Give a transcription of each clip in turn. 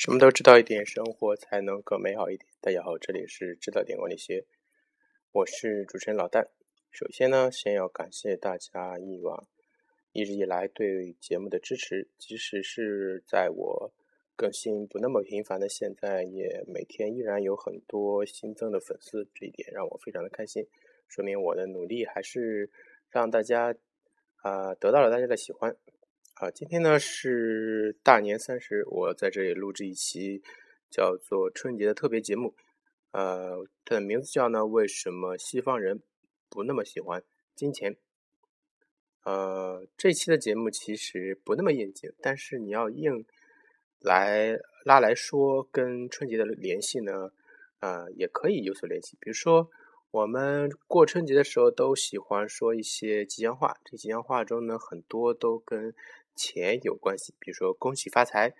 什么都知道一点，生活才能更美好一点。大家好，这里是知道点管理学，我是主持人老旦。首先呢，先要感谢大家以往一直以来对节目的支持，即使是在我更新不那么频繁的现在，也每天依然有很多新增的粉丝，这一点让我非常的开心，说明我的努力还是让大家啊得到了大家的喜欢。啊，今天呢是大年三十，我在这里录制一期叫做春节的特别节目。呃，它的名字叫呢，为什么西方人不那么喜欢金钱？呃，这期的节目其实不那么应景，但是你要硬来拉来说跟春节的联系呢，呃，也可以有所联系。比如说，我们过春节的时候都喜欢说一些吉祥话，这吉祥话中呢，很多都跟钱有关系，比如说恭喜发财，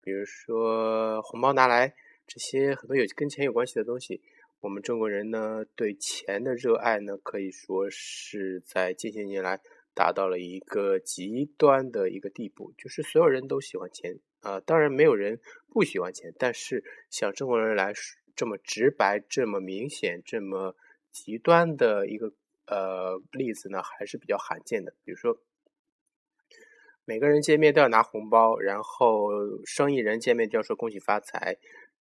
比如说红包拿来，这些很多有跟钱有关系的东西，我们中国人呢对钱的热爱呢，可以说是在近些年来达到了一个极端的一个地步，就是所有人都喜欢钱啊，当然没有人不喜欢钱，但是像中国人来说这么直白、这么明显、这么极端的一个呃例子呢，还是比较罕见的，比如说。每个人见面都要拿红包，然后生意人见面就要说恭喜发财。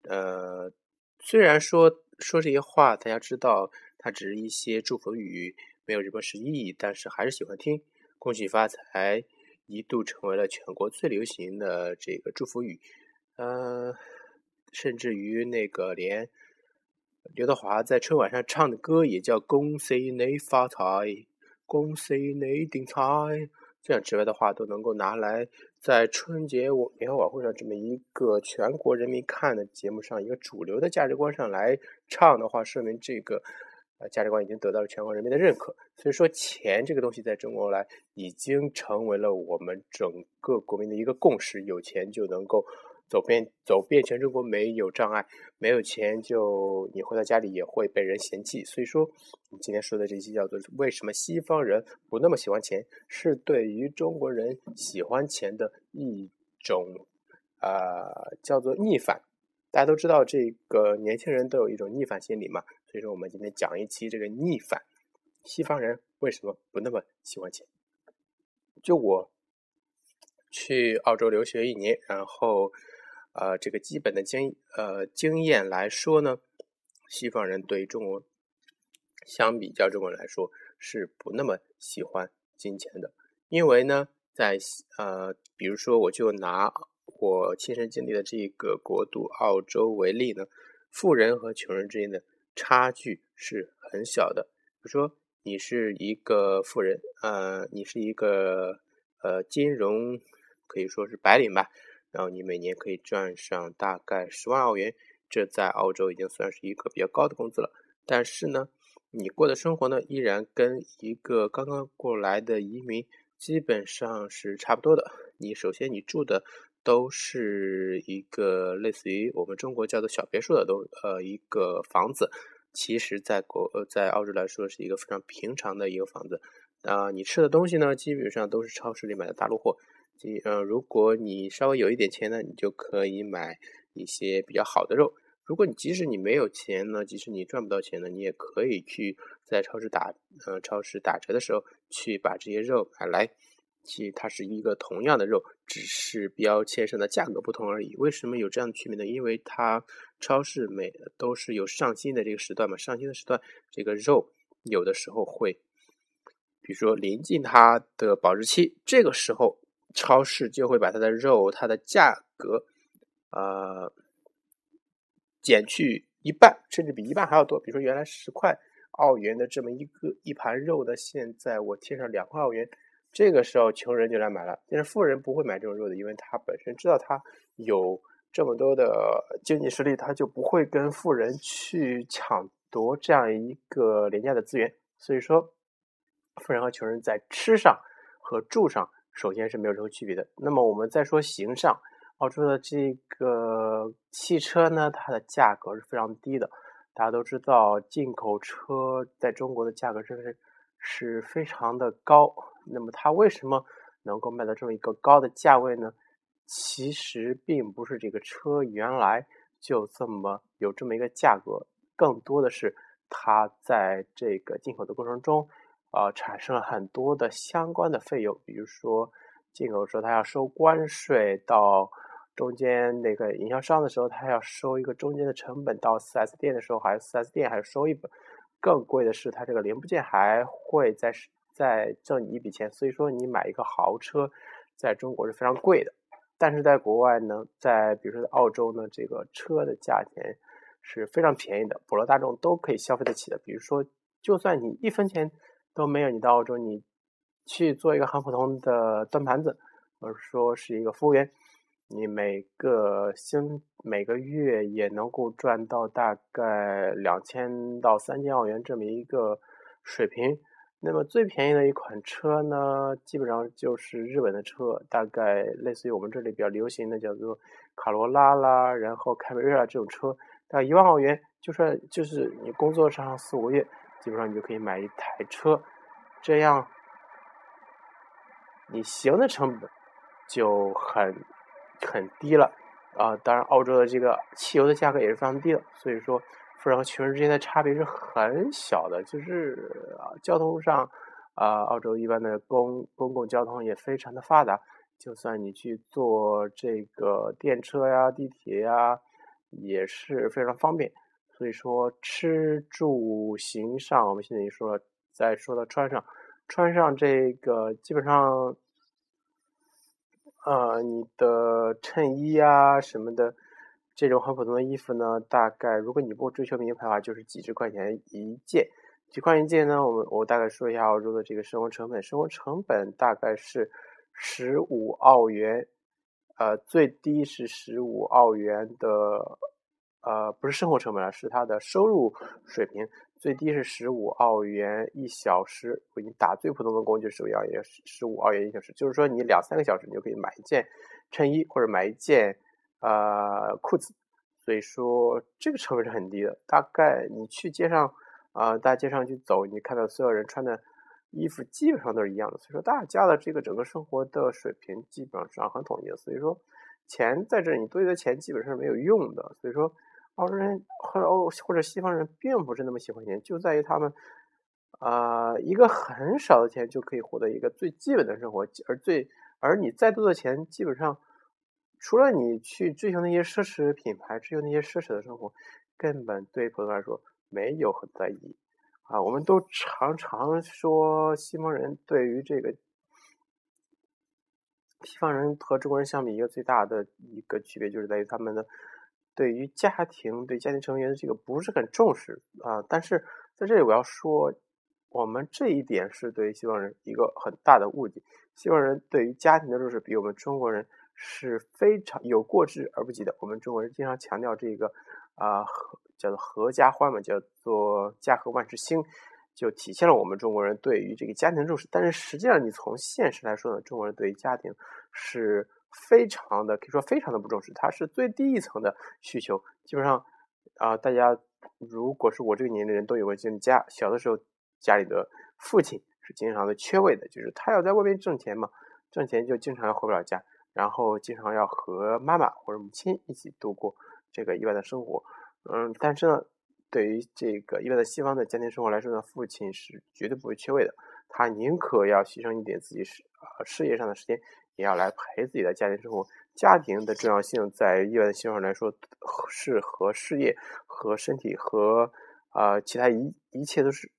呃，虽然说说这些话，大家知道它只是一些祝福语，没有什么实际意义，但是还是喜欢听。恭喜发财一度成为了全国最流行的这个祝福语。呃，甚至于那个连刘德华在春晚上唱的歌也叫恭喜你发财，恭喜你顶财。这样之外的话都能够拿来在春节我联欢晚会上这么一个全国人民看的节目上，一个主流的价值观上来唱的话，说明这个呃价值观已经得到了全国人民的认可。所以说，钱这个东西在中国来已经成为了我们整个国民的一个共识，有钱就能够。走遍走遍全中国没有障碍，没有钱就你回到家里也会被人嫌弃。所以说，你今天说的这期叫做为什么西方人不那么喜欢钱，是对于中国人喜欢钱的一种啊叫做逆反。大家都知道这个年轻人都有一种逆反心理嘛，所以说我们今天讲一期这个逆反，西方人为什么不那么喜欢钱？就我去澳洲留学一年，然后。呃，这个基本的经呃经验来说呢，西方人对中国相比较中国人来说是不那么喜欢金钱的，因为呢，在呃，比如说我就拿我亲身经历的这个国度澳洲为例呢，富人和穷人之间的差距是很小的。比如说你是一个富人，呃，你是一个呃金融可以说是白领吧。然后你每年可以赚上大概十万澳元，这在澳洲已经算是一个比较高的工资了。但是呢，你过的生活呢，依然跟一个刚刚过来的移民基本上是差不多的。你首先你住的都是一个类似于我们中国叫做小别墅的都呃一个房子，其实在国呃在澳洲来说是一个非常平常的一个房子。啊，你吃的东西呢，基本上都是超市里买的大陆货。即呃，如果你稍微有一点钱呢，你就可以买一些比较好的肉。如果你即使你没有钱呢，即使你赚不到钱呢，你也可以去在超市打呃超市打折的时候去把这些肉买来。其实它是一个同样的肉，只是标签上的价格不同而已。为什么有这样的区别呢？因为它超市每都是有上新的这个时段嘛，上新的时段这个肉有的时候会，比如说临近它的保质期，这个时候。超市就会把它的肉，它的价格，呃，减去一半，甚至比一半还要多。比如说，原来十块澳元的这么一个一盘肉的，现在我贴上两块澳元。这个时候，穷人就来买了，但是富人不会买这种肉的，因为他本身知道他有这么多的经济实力，他就不会跟富人去抢夺这样一个廉价的资源。所以说，富人和穷人在吃上和住上。首先是没有任何区别的。那么我们再说形上，澳洲的这个汽车呢，它的价格是非常低的。大家都知道，进口车在中国的价格真是是非常的高。那么它为什么能够卖到这么一个高的价位呢？其实并不是这个车原来就这么有这么一个价格，更多的是它在这个进口的过程中，呃，产生了很多的相关的费用，比如说进口时候它要收关税，到中间那个营销商的时候，他要收一个中间的成本，到 4S 店的时候，还有 4S 店还要收一本，更贵的是它这个零部件还会再再挣你一笔钱，所以说你买一个豪车，在中国是非常贵的。但是在国外呢，在比如说在澳洲呢，这个车的价钱是非常便宜的，普罗大众都可以消费得起的。比如说，就算你一分钱都没有，你到澳洲你去做一个很普通的端盘子，或者说是一个服务员，你每个星每个月也能够赚到大概两千到三千澳元这么一个水平。那么最便宜的一款车呢，基本上就是日本的车，大概类似于我们这里比较流行的叫做卡罗拉啦，然后凯美瑞啊这种车，大概一万澳元，就算就是你工作上四五个月，基本上你就可以买一台车，这样你行的成本就很很低了啊。当然，澳洲的这个汽油的价格也是非常低的，所以说。富人和穷人之间的差别是很小的，就是啊，交通上，啊，澳洲一般的公公共交通也非常的发达，就算你去坐这个电车呀、地铁呀，也是非常方便。所以说，吃住行上，我们现在已经说了，再说到穿上，穿上这个基本上，呃，你的衬衣啊什么的。这种很普通的衣服呢，大概如果你不追求名牌的话，就是几十块钱一件。几块钱一件呢？我我大概说一下澳洲的这个生活成本。生活成本大概是十五澳元，呃，最低是十五澳元的，呃，不是生活成本了，是他的收入水平。最低是十五澳元一小时。给你打最普通的工就是十五澳元，十五澳元一小时。就是说，你两三个小时，你就可以买一件衬衣或者买一件。呃，裤子，所以说这个成本是很低的。大概你去街上，啊，大街上去走，你看到所有人穿的衣服基本上都是一样的。所以说大家的这个整个生活的水平基本上是很统一的。所以说钱在这，你多余的钱基本上是没有用的。所以说欧洲人或者欧或者西方人并不是那么喜欢钱，就在于他们啊，一个很少的钱就可以获得一个最基本的生活，而最而你再多的钱基本上。除了你去追求那些奢侈品牌，追求那些奢侈的生活，根本对普通人来说没有很在意啊。我们都常常说，西方人对于这个西方人和中国人相比，一个最大的一个区别就是在于他们的对于家庭、对家庭成员的这个不是很重视啊。但是在这里我要说，我们这一点是对西方人一个很大的误解。西方人对于家庭的重视比我们中国人。是非常有过之而不及的。我们中国人经常强调这个啊，叫做合家欢嘛，叫做家和万事兴，就体现了我们中国人对于这个家庭重视。但是实际上，你从现实来说呢，中国人对于家庭是非常的，可以说非常的不重视。它是最低一层的需求。基本上啊，大家如果是我这个年龄的人都有过经历，家小的时候家里的父亲是经常的缺位的，就是他要在外面挣钱嘛，挣钱就经常要回不了家。然后经常要和妈妈或者母亲一起度过这个意外的生活，嗯，但是呢，对于这个一般的西方的家庭生活来说呢，父亲是绝对不会缺位的，他宁可要牺牲一点自己事呃事业上的时间，也要来陪自己的家庭生活。家庭的重要性在一般的西方人来说，是和事业、和身体、和啊其他一一切都是。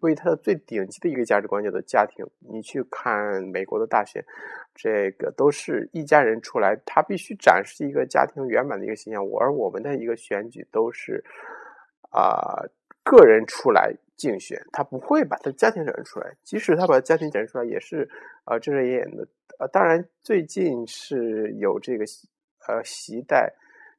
为他的最顶级的一个价值观叫做家庭。你去看美国的大选，这个都是一家人出来，他必须展示一个家庭圆满的一个形象。而我们的一个选举都是啊个人出来竞选，他不会把他家庭展示出来。即使他把他家庭展示出来，也是啊遮遮掩掩的。呃，当然最近是有这个呃习代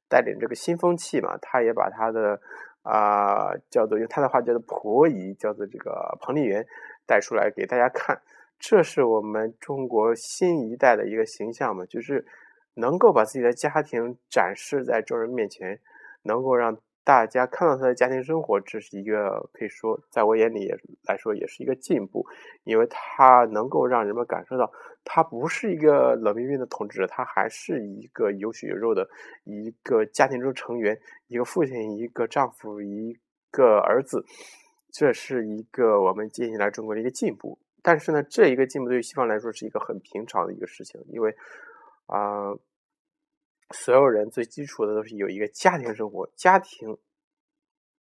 带领这个新风气嘛，他也把他的。啊，叫做用他的话叫做婆姨，叫做这个彭丽媛带出来给大家看，这是我们中国新一代的一个形象嘛，就是能够把自己的家庭展示在众人面前，能够让大家看到他的家庭生活，这是一个可以说，在我眼里也来说也是一个进步，因为他能够让人们感受到，他不是一个冷冰冰的统治者，他还是一个有血有肉的一个家庭中成员，一个父亲，一个丈夫，一个儿子，这是一个我们接下来中国的一个进步。但是呢，这一个进步对于西方来说是一个很平常的一个事情，因为啊。所有人最基础的都是有一个家庭生活，家庭，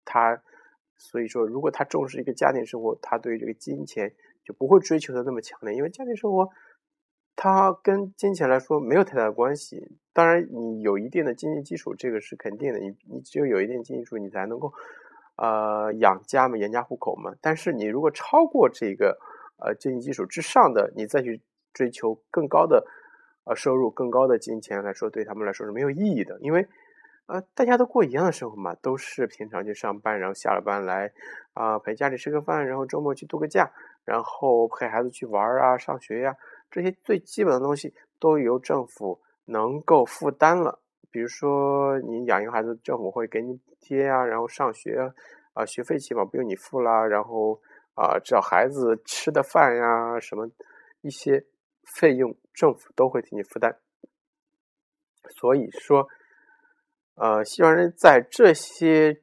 他所以说，如果他重视一个家庭生活，他对这个金钱就不会追求的那么强烈，因为家庭生活，它跟金钱来说没有太大的关系。当然，你有一定的经济基础，这个是肯定的，你你只有有一定经济基础，你才能够呃养家嘛，养家糊口嘛。但是你如果超过这个呃经济基础之上的，你再去追求更高的。呃，收入更高的金钱来说，对他们来说是没有意义的，因为，呃，大家都过一样的生活嘛，都是平常去上班，然后下了班来，啊，陪家里吃个饭，然后周末去度个假，然后陪孩子去玩啊，上学呀，这些最基本的东西都由政府能够负担了。比如说，你养一个孩子，政府会给你补贴啊，然后上学，啊，学费起码不用你付啦，然后啊，只要孩子吃的饭呀，什么一些。费用政府都会替你负担，所以说，呃，西方人在这些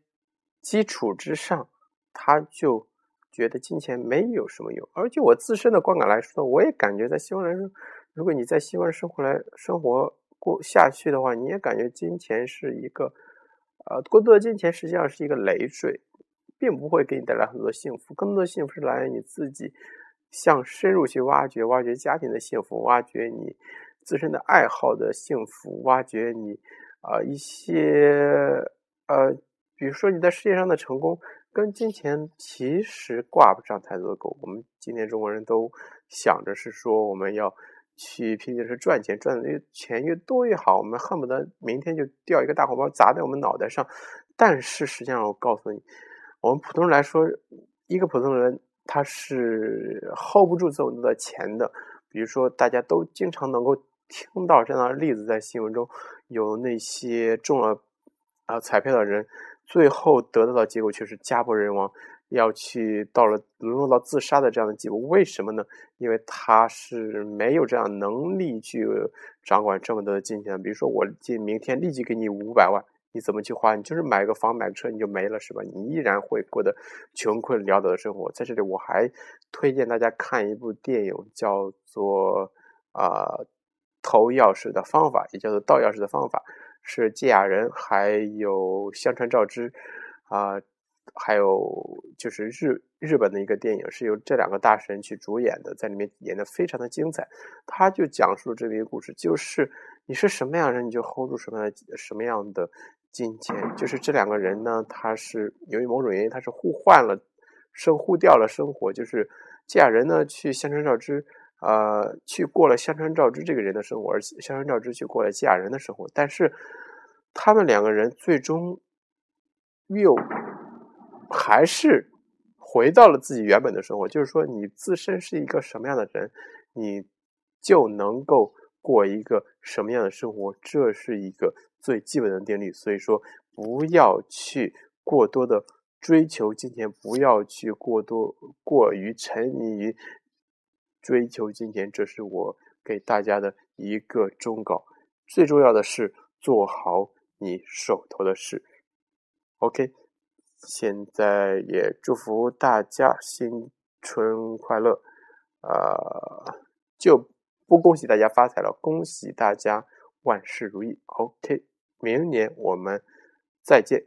基础之上，他就觉得金钱没有什么用。而就我自身的观感来说，我也感觉在西方来说，如果你在西方生活来生活过下去的话，你也感觉金钱是一个，呃，过多的金钱实际上是一个累赘，并不会给你带来很多幸福。更多的幸福是来源于你自己。向深入去挖掘，挖掘家庭的幸福，挖掘你自身的爱好的幸福，挖掘你啊一些呃，比如说你在事业上的成功，跟金钱其实挂不上太多的钩。我们今天中国人都想着是说我们要去拼命是赚钱，赚的越钱越多越好，我们恨不得明天就掉一个大红包砸在我们脑袋上。但是实际上，我告诉你，我们普通人来说，一个普通人。他是 hold 不住这么多的钱的，比如说，大家都经常能够听到这样的例子，在新闻中有那些中了啊彩票的人，最后得到的结果却是家破人亡，要去到了沦落到自杀的这样的结果。为什么呢？因为他是没有这样能力去掌管这么多的金钱。比如说，我今明天立即给你五百万。你怎么去花？你就是买个房、买个车，你就没了，是吧？你依然会过得穷困潦倒的生活。在这里，我还推荐大家看一部电影，叫做《啊投钥匙的方法》，也叫做《盗钥匙的方法》，是芥雅人还有香川照之啊，还有就是日日本的一个电影，是由这两个大神去主演的，在里面演的非常的精彩。他就讲述了这么一个故事，就是你是什么样的人，你就 hold 住什么样的什么样的。金钱就是这两个人呢，他是由于某种原因，他是互换了，生互掉了生活。就是芥雅人呢去香川照之，呃，去过了香川照之这个人的生活，而香川照之去过了芥雅人的生活。但是他们两个人最终又还是回到了自己原本的生活。就是说，你自身是一个什么样的人，你就能够过一个什么样的生活。这是一个。最基本的定律，所以说不要去过多的追求金钱，不要去过多过于沉迷于追求金钱，这是我给大家的一个忠告。最重要的是做好你手头的事。OK，现在也祝福大家新春快乐，呃，就不恭喜大家发财了，恭喜大家万事如意。OK。明年我们再见。